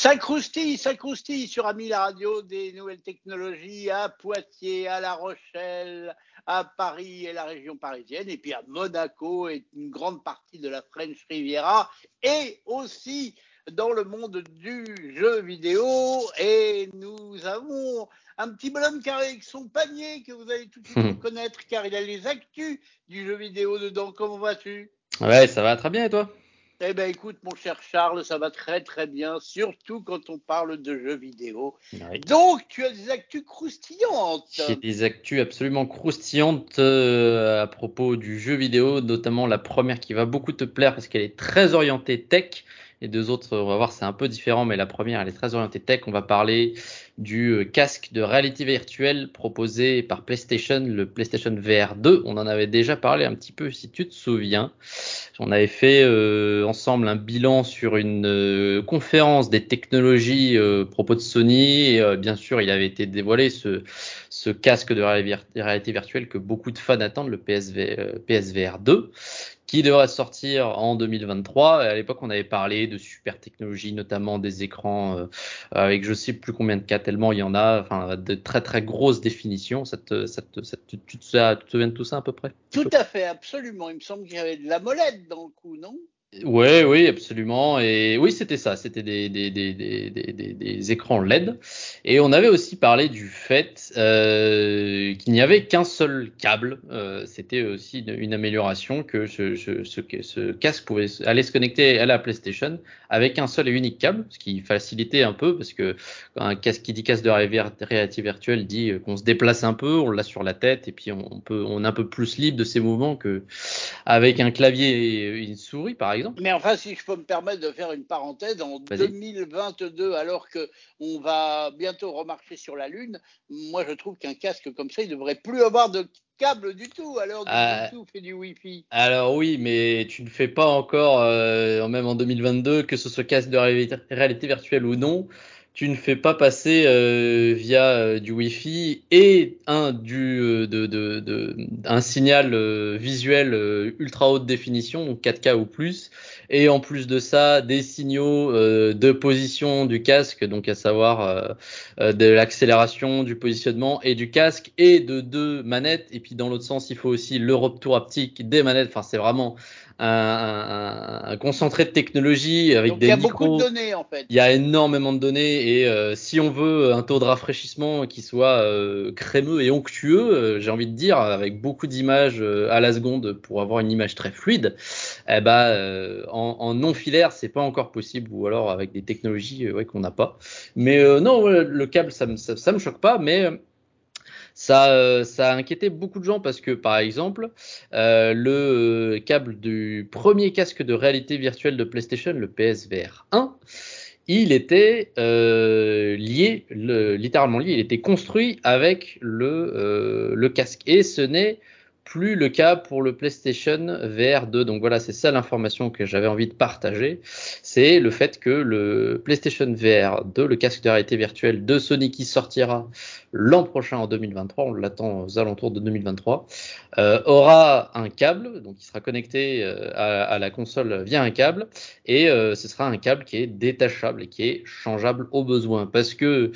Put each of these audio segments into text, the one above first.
Ça croustille, ça croustille sur Ami la radio des nouvelles technologies à Poitiers, à La Rochelle, à Paris et la région parisienne, et puis à Monaco et une grande partie de la French Riviera, et aussi dans le monde du jeu vidéo. Et nous avons un petit bonhomme carré avec son panier que vous allez tout de suite reconnaître car il a les actus du jeu vidéo dedans. Comment vas-tu? Ouais, ça va très bien et toi? Eh bien, écoute, mon cher Charles, ça va très très bien, surtout quand on parle de jeux vidéo. Donc, tu as des actus croustillantes. J'ai des actus absolument croustillantes euh, à propos du jeu vidéo, notamment la première qui va beaucoup te plaire parce qu'elle est très orientée tech. Les deux autres, on va voir, c'est un peu différent, mais la première, elle est très orientée tech. On va parler du euh, casque de réalité virtuelle proposé par PlayStation, le PlayStation VR 2. On en avait déjà parlé un petit peu, si tu te souviens. On avait fait euh, ensemble un bilan sur une euh, conférence des technologies euh, propos de Sony. Bien sûr, il avait été dévoilé ce, casque de réalité virtuelle que beaucoup de fans attendent, le PSV, PSVR 2 qui devrait sortir en 2023. À l'époque, on avait parlé de super technologies, notamment des écrans avec je sais plus combien de cas, tellement il y en a, enfin de très très grosses définitions. Ça te, ça ça te, tu, te, souviens de tout ça à peu près? Tout à fait, absolument. Il me semble qu'il y avait de la molette dans le coup, non? Ouais, oui, absolument. Et oui, c'était ça. C'était des, des, des, des, écrans LED. Et on avait aussi parlé du fait euh, qu'il n'y avait qu'un seul câble. Euh, c'était aussi une, amélioration que ce, casque pouvait aller se connecter à la PlayStation avec un seul et unique câble, ce qui facilitait un peu parce que un casque qui dit casque de réalité virtuelle dit qu'on se déplace un peu, on l'a sur la tête et puis on peut on est un peu plus libre de ses mouvements que avec un clavier et une souris par exemple mais enfin, si je peux me permettre de faire une parenthèse, en 2022, alors qu'on va bientôt remarcher sur la Lune, moi je trouve qu'un casque comme ça, il ne devrait plus avoir de câble du tout. Alors du euh, et du Wi-Fi. Alors oui, mais tu ne fais pas encore, euh, même en 2022, que ce soit casque de réalité virtuelle ou non, tu ne fais pas passer euh, via euh, du Wi-Fi et un du euh, de, de, un signal visuel ultra haute définition, donc 4K ou plus, et en plus de ça des signaux de position du casque, donc à savoir de l'accélération, du positionnement et du casque et de deux manettes. Et puis dans l'autre sens, il faut aussi le retour haptique des manettes. Enfin, c'est vraiment un, concentré de technologie avec des. Il y a beaucoup de données en fait. Il y a énormément de données et euh, si on veut un taux de rafraîchissement qui soit euh, crémeux et onctueux, euh, j'ai envie de dire avec beaucoup d'images à la seconde pour avoir une image très fluide, eh ben en, en, non filaire c'est pas encore possible ou alors avec des technologies ouais, qu'on n'a pas. Mais non, le câble ça me ça, ça me choque pas, mais ça, euh, ça a inquiété beaucoup de gens parce que, par exemple, euh, le câble du premier casque de réalité virtuelle de PlayStation, le PSVR 1, il était euh, lié, le, littéralement lié, il était construit avec le, euh, le casque. Et ce n'est plus le cas pour le PlayStation VR 2. Donc voilà, c'est ça l'information que j'avais envie de partager. C'est le fait que le PlayStation VR 2, le casque de réalité virtuelle de Sony qui sortira l'an prochain en 2023, on l'attend aux alentours de 2023, euh, aura un câble, donc il sera connecté euh, à, la console via un câble, et euh, ce sera un câble qui est détachable et qui est changeable au besoin. Parce que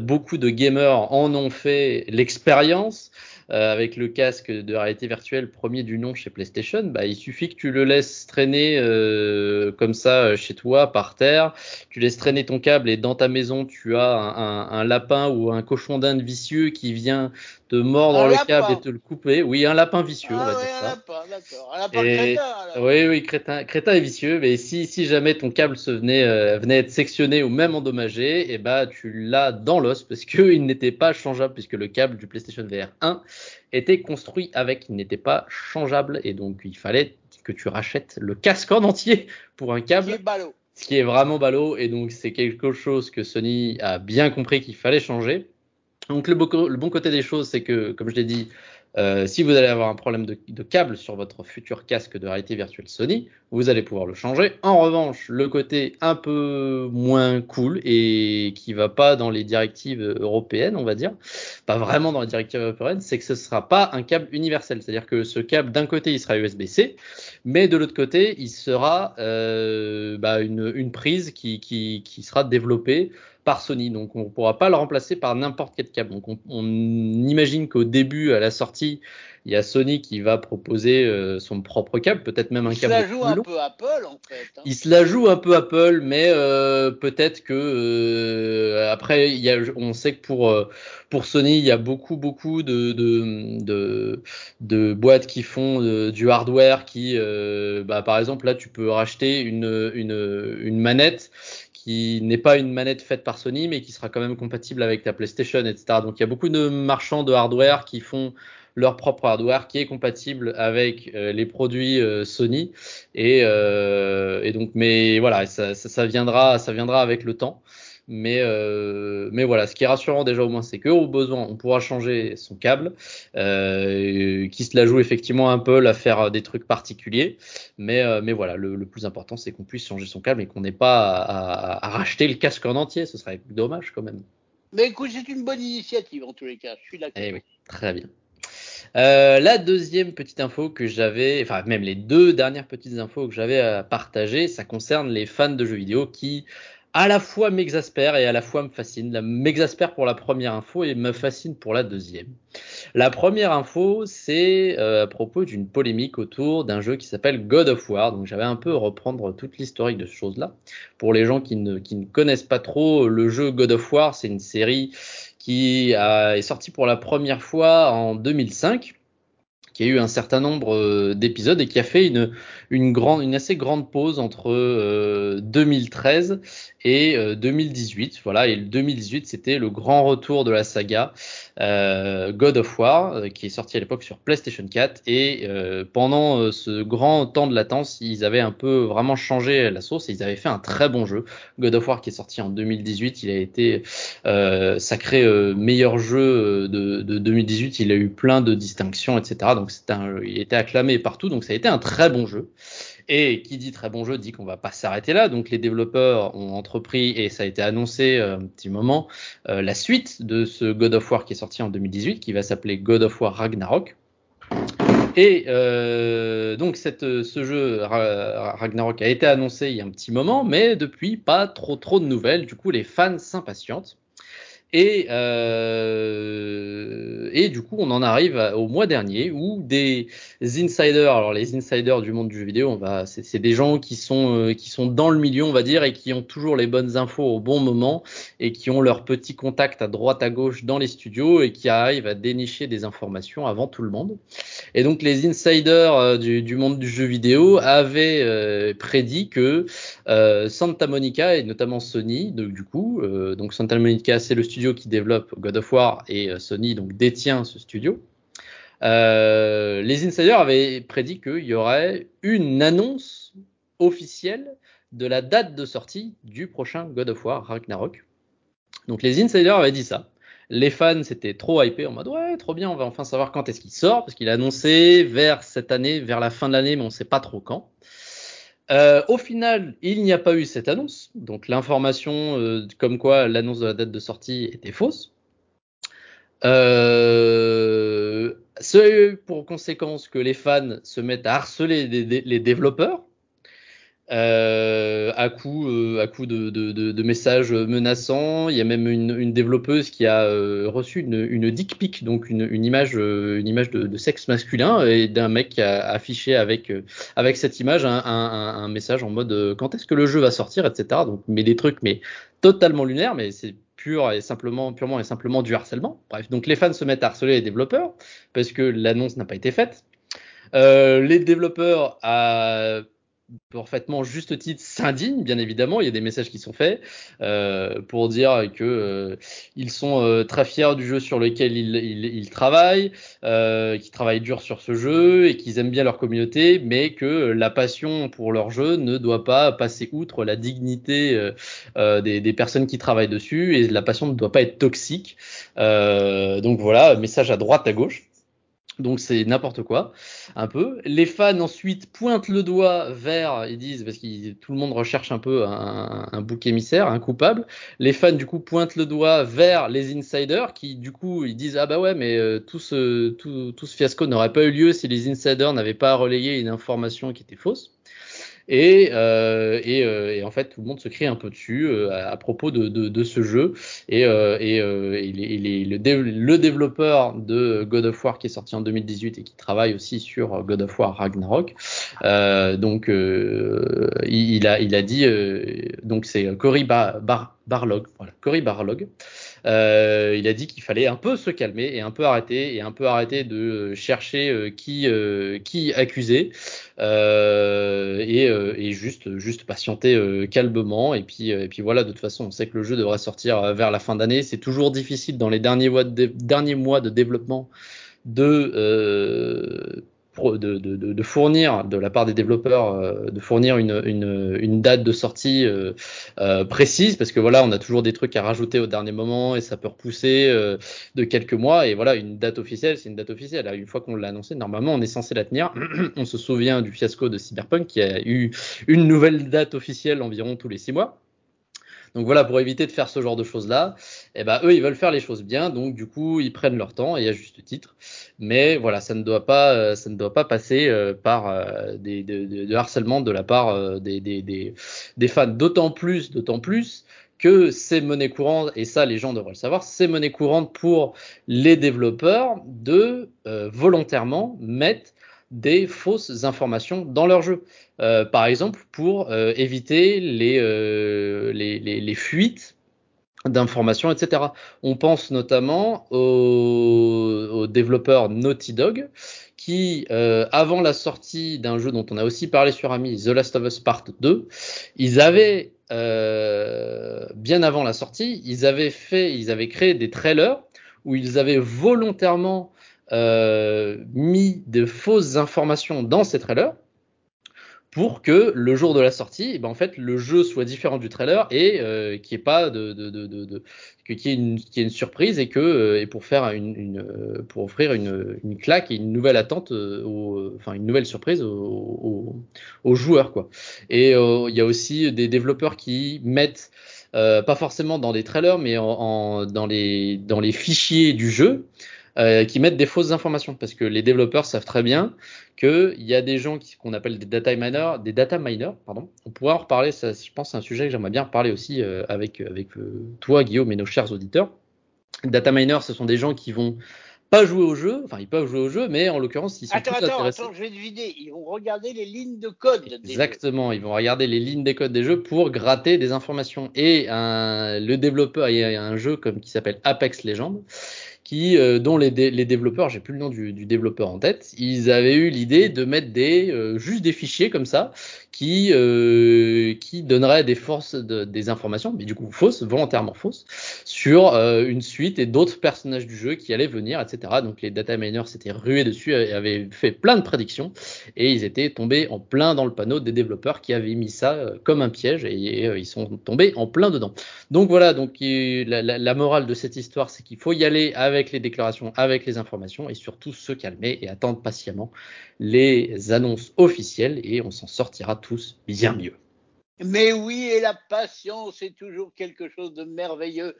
beaucoup de gamers en ont fait l'expérience. Euh, avec le casque de réalité virtuelle premier du nom chez PlayStation, bah, il suffit que tu le laisses traîner euh, comme ça euh, chez toi par terre, tu laisses traîner ton câble et dans ta maison tu as un, un, un lapin ou un cochon d'Inde vicieux qui vient te mordre le câble et te le couper. Oui, un lapin vicieux, ah, on va oui, dire un Lapin, d'accord. Un lapin crétin, alors. Oui, oui, crétin, crétin et vicieux. Mais si, si jamais ton câble se venait, euh, venait être sectionné ou même endommagé, et eh bah tu l'as dans l'os parce qu'il n'était pas changeable puisque le câble du PlayStation VR 1 était construit avec, il n'était pas changeable et donc il fallait que tu rachètes le casque en entier pour un câble. Est ballot. Ce qui est vraiment ballot et donc c'est quelque chose que Sony a bien compris qu'il fallait changer. Donc le, bon côté des choses, c'est que, comme je l'ai dit, Euh, si vous allez avoir un problème de, câble sur votre futur casque de réalité virtuelle Sony, vous allez pouvoir le changer. En revanche, le côté un peu moins cool et qui va pas dans les directives européennes, on va dire, pas vraiment dans les directives européennes, c'est que ce sera pas un câble universel. C'est-à-dire que ce câble, d'un côté, il sera USB-C, mais de l'autre côté, il sera euh, bah, une, prise qui sera développée par Sony. Donc on ne pourra pas le remplacer par n'importe quel câble. Donc on, on imagine qu'au début, à la sortie, il y a Sony qui va proposer euh, son propre câble, peut-être même un câble. Il se la joue un peu Apple en fait. Hein. Il se la joue un peu Apple, mais euh, peut-être que euh, après, il y a, on sait que pour pour Sony, il y a beaucoup beaucoup de de, de, de boîtes qui font de, du hardware qui, bah, par exemple là, tu peux racheter une une, une manette qui n'est pas une manette faite par Sony, mais qui sera quand même compatible avec ta PlayStation, etc. Donc il y a beaucoup de marchands de hardware qui font leur propre hardware qui est compatible avec euh, les produits euh, Sony euh, et, donc mais voilà ça, viendra ça viendra avec le temps mais mais voilà ce qui est rassurant déjà au moins c'est que au besoin on pourra changer son câble qui se la joue effectivement un peu à faire des trucs particuliers. Mais mais voilà le, le plus important c'est qu'on puisse changer son câble et qu'on n'ait pas à, à, à, racheter le casque en entier. Ce serait dommage quand même. Mais écoute c'est une bonne initiative en tous les cas. Je suis d'accord. Eh oui très bien. Euh, la deuxième petite info que j'avais, enfin même les deux dernières petites infos que j'avais à partager, ça concerne les fans de jeux vidéo qui à la fois m'exaspèrent et à la fois me fascinent. M'exaspère pour la première info et me fascine pour la deuxième. La première info, c'est euh, à propos d'une polémique autour d'un jeu qui s'appelle God of War. Donc j'avais un peu reprendre toute l'historique de ce chose-là. Pour les gens qui ne, connaissent pas trop, le jeu God of War, c'est une série qui est sorti pour la première fois en 2005 qui a eu un certain nombre euh, d'épisodes et qui a fait une, une, grande, une assez grande pause entre euh, 2013 et euh, 2018. Voilà, et le 2018, c'était le grand retour de la saga euh, God of War, euh, qui est sorti à l'époque sur PlayStation 4. Et euh, pendant ce grand temps de latence, ils avaient un peu vraiment changé la sauce et ils avaient fait un très bon jeu. God of War qui est sorti en 2018, il a été sacré meilleur jeu de, de 2018. Il a eu plein de distinctions, etc. Donc donc un, il était acclamé partout, donc ça a été un très bon jeu. Et qui dit très bon jeu dit qu'on va pas s'arrêter là. Donc les développeurs ont entrepris et ça a été annoncé euh, un petit moment euh, la suite de ce God of War qui est sorti en 2018, qui va s'appeler God of War Ragnarok. Et euh, donc ce jeu Ragnarok a été annoncé il y a un petit moment, mais depuis pas trop trop de nouvelles. Du coup les fans s'impatientent. Et, euh, et du coup, on en arrive au mois dernier où des insiders, alors les insiders du monde du jeu vidéo, on c'est des gens qui sont euh, qui sont dans le milieu, on va dire, et qui ont toujours les bonnes infos au bon moment et qui ont leurs petits contacts à droite à gauche dans les studios et qui arrivent à dénicher des informations avant tout le monde. Et donc les insiders euh, du, du monde du jeu vidéo avaient euh, prédit que euh, Santa Monica et notamment Sony, donc, du coup, donc Santa Monica c'est le studio qui développe God of War et euh, Sony donc détient ce studio. Euh, les insiders avaient prédit qu'il y aurait une annonce officielle de la date de sortie du prochain God of War Ragnarok. Donc les insiders avaient dit ça. Les fans s'étaient trop hypés en mode ouais trop bien on va enfin savoir quand est-ce qu'il sort parce qu'il a annoncé vers cette année, vers la fin de l'année mais on sait pas trop quand. Euh, au final, il n'y a pas eu cette annonce, donc l'information euh, comme quoi l'annonce de la date de sortie était fausse. Euh, a eu pour conséquence que les fans se mettent à harceler les, les développeurs euh, à coup, euh, à coup de, de, de, de, messages menaçants. Il y a même une, une développeuse qui a euh, reçu une, une dick pic, donc une, une image, euh, une image de, sexe masculin, et d'un mec qui a affiché avec euh, avec cette image un, un, un message en mode quand est-ce que le jeu va sortir, etc. Donc, mais des trucs, mais totalement lunaires, mais c'est pur et simplement, purement et simplement du harcèlement. Bref, donc les fans se mettent à harceler les développeurs parce que l'annonce n'a pas été faite. Euh, les développeurs à parfaitement juste titre s'indigne bien évidemment il y a des messages qui sont faits euh, pour dire que euh, ils sont euh, très fiers du jeu sur lequel ils, ils, ils travaillent euh, qu'ils travaillent dur sur ce jeu et qu'ils aiment bien leur communauté mais que la passion pour leur jeu ne doit pas passer outre la dignité euh, euh, des, des, personnes qui travaillent dessus et la passion ne doit pas être toxique. Donc voilà message à droite à gauche Donc c'est n'importe quoi, un peu. Les fans ensuite pointent le doigt vers, ils disent, parce que tout le monde recherche un peu un, bouc émissaire, un coupable. Les fans du coup pointent le doigt vers les insiders qui du coup ils disent ah bah ouais mais euh, tout ce tout ce fiasco n'aurait pas eu lieu si les insiders n'avaient pas relayé une information qui était fausse. Et, euh, et, euh, et, en fait, tout le monde se crie un peu dessus euh, à, propos de, de, de, ce jeu. Et, euh, et, et les, les, le, le, développeur de God of War qui est sorti en 2018 et qui travaille aussi sur God of War Ragnarok, donc il, il, a, il a dit, donc c'est Cory Bar, Bar, Barlog, voilà, Cory Barlog, euh, il a dit qu'il fallait un peu se calmer et un peu arrêter et un peu arrêter de chercher euh, qui euh, qui accuser euh, et, euh, et, juste juste patienter euh, calmement. Et puis et puis voilà de toute façon on sait que le jeu devrait sortir vers la fin d'année. C'est toujours difficile dans les derniers mois de, derniers mois de développement de de, de, de, fournir de la part des développeurs euh, de fournir une, une, une, date de sortie euh, euh, précise parce que voilà on a toujours des trucs à rajouter au dernier moment et ça peut repousser euh, de quelques mois et voilà une date officielle c'est une date officielle. Une fois qu'on l'a annoncé normalement on est censé la tenir. On se souvient du fiasco de Cyberpunk qui a eu une nouvelle date officielle environ tous les six mois donc voilà, pour éviter de faire ce genre de choses-là, eh ben, eux, ils veulent faire les choses bien, donc du coup, ils prennent leur temps, et à juste titre. Mais voilà, ça ne doit pas, euh, ça ne doit pas passer euh, par euh, des, de, de, la part des, fans. D'autant plus, d'autant plus que c'est monnaie courante, et ça les gens devraient le savoir, c'est monnaie courante pour les développeurs de volontairement mettre des fausses informations dans leur jeu. Euh, par exemple, pour euh, éviter les, euh, les, fuites d'informations, etc. On pense notamment aux, aux développeurs Naughty Dog qui, avant la sortie d'un jeu dont on a aussi parlé sur Ami, The Last of Us Part 2, ils avaient, bien avant la sortie, ils avaient fait, ils avaient créé des trailers où ils avaient volontairement mis de fausses informations dans ces trailers pour que le jour de la sortie, eh ben en fait, le jeu soit différent du trailer et euh, qu'il n'y ait pas de, de, de, de qu'il y, qu y ait une surprise et que euh, et pour faire une, une euh, pour offrir une, une, claque et une nouvelle attente, euh, au, enfin une nouvelle surprise aux, aux, aux joueurs quoi. Et euh, il y a aussi des développeurs qui mettent pas forcément dans des trailers, mais en, en, dans les dans les fichiers du jeu euh, qui mettent des fausses informations parce que les développeurs savent très bien qu'il y a des gens qu'on appelle des data miners, des data miners, pardon. On pourra en reparler, ça, je pense, c'est un sujet que j'aimerais bien reparler aussi euh, avec, avec euh, toi, Guillaume, et nos chers auditeurs. Data miners, ce sont des gens qui vont pas jouer au jeu, enfin ils peuvent jouer au jeu, mais en l'occurrence ils sont attends, attends, intéressés. Attends, je vais deviner, ils vont regarder les lignes de code. Exactement, ils vont regarder les lignes des codes des jeux pour gratter des informations. Et un, le développeur, il y a un jeu comme qui s'appelle Apex Legends euh, dont les, dé les développeurs, j'ai plus le nom du, développeur en tête, ils avaient eu l'idée de mettre euh, juste des fichiers comme ça qui euh, donneraient des forces de, des informations, mais du coup fausses, volontairement fausses, sur une suite et d'autres personnages du jeu qui allaient venir, etc. Donc les data miners s'étaient rués dessus et avaient fait plein de prédictions et ils étaient tombés en plein dans le panneau des développeurs qui avaient mis ça comme un piège et, ils sont tombés en plein dedans. Donc voilà, donc la morale de cette histoire, c'est qu'il faut y aller avec les déclarations, avec les informations et surtout se calmer et attendre patiemment les annonces officielles et on s'en sortira tous bien mieux. Mais oui, et la patience est toujours quelque chose de merveilleux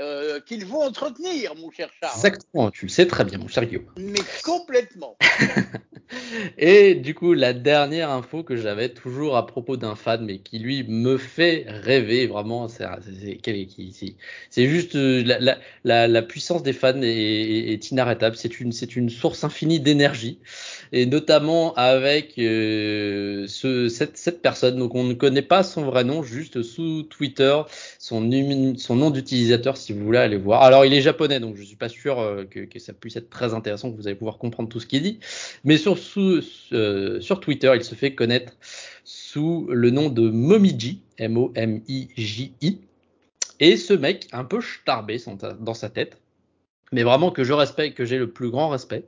euh, qu'il faut entretenir, mon cher Charles. Exactement, tu le sais très bien, mon cher Guillaume. Mais complètement. et du coup, la dernière info que j'avais toujours à propos d'un fan, mais qui lui me fait rêver, vraiment, c'est juste euh, la, la, la, la, puissance des fans est, inarrêtable. C'est une, une source infinie d'énergie, et notamment avec euh, ce, cette, personne. Donc, on ne connaît pas son vrai nom, juste sous Twitter, son, nom d'utilisateur si vous voulez aller voir. Alors, il est japonais, donc je suis pas sûr euh, que, que, ça puisse être très intéressant, que vous allez pouvoir comprendre tout ce qu'il dit. Mais sur, euh, sur Twitter, il se fait connaître sous le nom de Momiji, M-O-M-I-J-I. Et ce mec, un peu starbé dans sa tête, mais vraiment que je respecte, que j'ai le plus grand respect.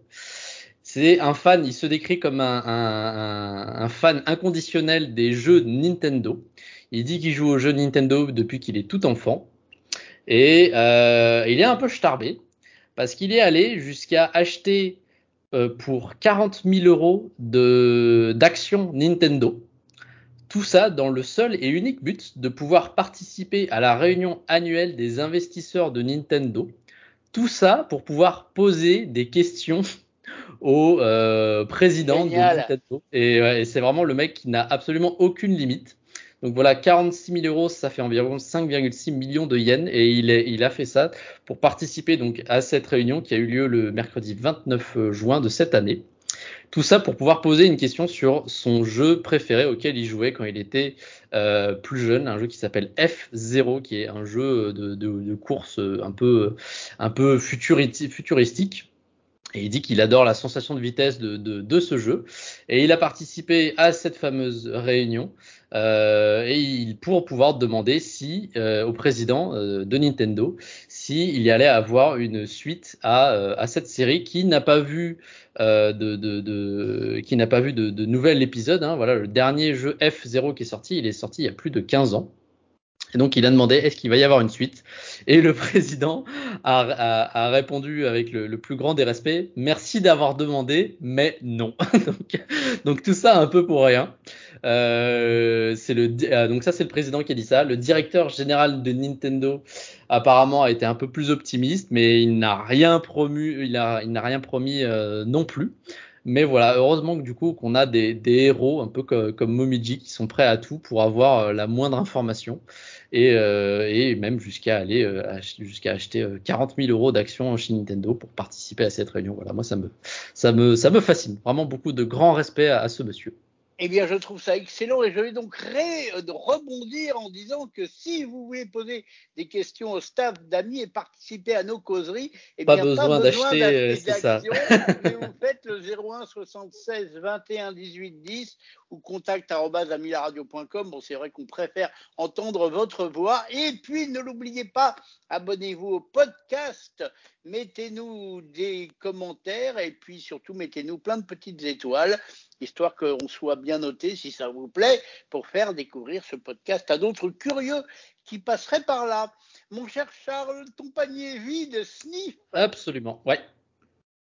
C'est un fan, il se décrit comme un, fan inconditionnel des jeux Nintendo. Il dit qu'il joue aux jeux Nintendo depuis qu'il est tout enfant. Et euh, il est un peu starbé parce qu'il est allé jusqu'à acheter pour 40 000 euros d'actions Nintendo. Tout ça dans le seul et unique but de pouvoir participer à la réunion annuelle des investisseurs de Nintendo. Tout ça pour pouvoir poser des questions au euh, président de Nintendo. Et, et c'est vraiment le mec qui n'a absolument aucune limite. Donc voilà, 46 000 euros, ça fait environ 5,6 millions de yens et il, a fait ça pour participer donc à cette réunion qui a eu lieu le mercredi 29 euh, juin de cette année. Tout ça pour pouvoir poser une question sur son jeu préféré auquel il jouait quand il était euh, plus jeune, un jeu qui s'appelle F0, qui est un jeu de, course un peu, un futuristique. Et il dit qu'il adore la sensation de vitesse de, ce jeu. Et il a participé à cette fameuse réunion euh, et il, pour pouvoir demander si euh, au président euh, de Nintendo s'il y allait avoir une suite à, euh, cette série qui n'a pas vu euh, de, qui n'a pas vu de, de nouvel épisode. Hein. Voilà, le dernier jeu F0 qui est sorti, il est sorti il y a plus de 15 ans. Et donc il a demandé est-ce qu'il va y avoir une suite? Et le président a, répondu avec le, plus grand des respects merci d'avoir demandé, mais non. donc, tout ça un peu pour rien. Euh, euh, donc ça c'est le président qui a dit ça. Le directeur général de Nintendo apparemment a été un peu plus optimiste, mais il n'a rien promu, il n'a rien promis euh, non plus. Mais voilà, heureusement que du coup qu'on a des, héros un peu comme, Momiji qui sont prêts à tout pour avoir la moindre information et, même jusqu'à aller jusqu'à acheter 40 000 euros d'actions chez Nintendo pour participer à cette réunion. Voilà, moi ça me ça me ça me fascine. Vraiment beaucoup de grand respect à ce monsieur. Eh bien, je trouve ça excellent et je vais donc ré rebondir en disant que si vous voulez poser des questions au staff d'amis et participer à nos causeries, eh pas bien, besoin d'acheter euh, d'actions. vous faites le 01 76 21 18 10 ou contact contact@amilaradio.com. Bon, c'est vrai qu'on préfère entendre votre voix. Et puis, ne l'oubliez pas, abonnez-vous au podcast, mettez-nous des commentaires et puis surtout mettez-nous plein de petites étoiles, histoire qu'on soit bien noté, si ça vous plaît, pour faire découvrir ce podcast à d'autres curieux qui passeraient par là. Mon cher Charles, ton panier vide, sniff. Absolument, ouais.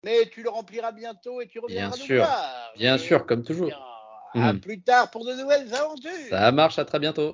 Mais tu le rempliras bientôt et tu reviendras bien sûr, voir. Bien sûr, comme toujours. À mmh. plus tard pour de nouvelles aventures. Ça marche, à très bientôt.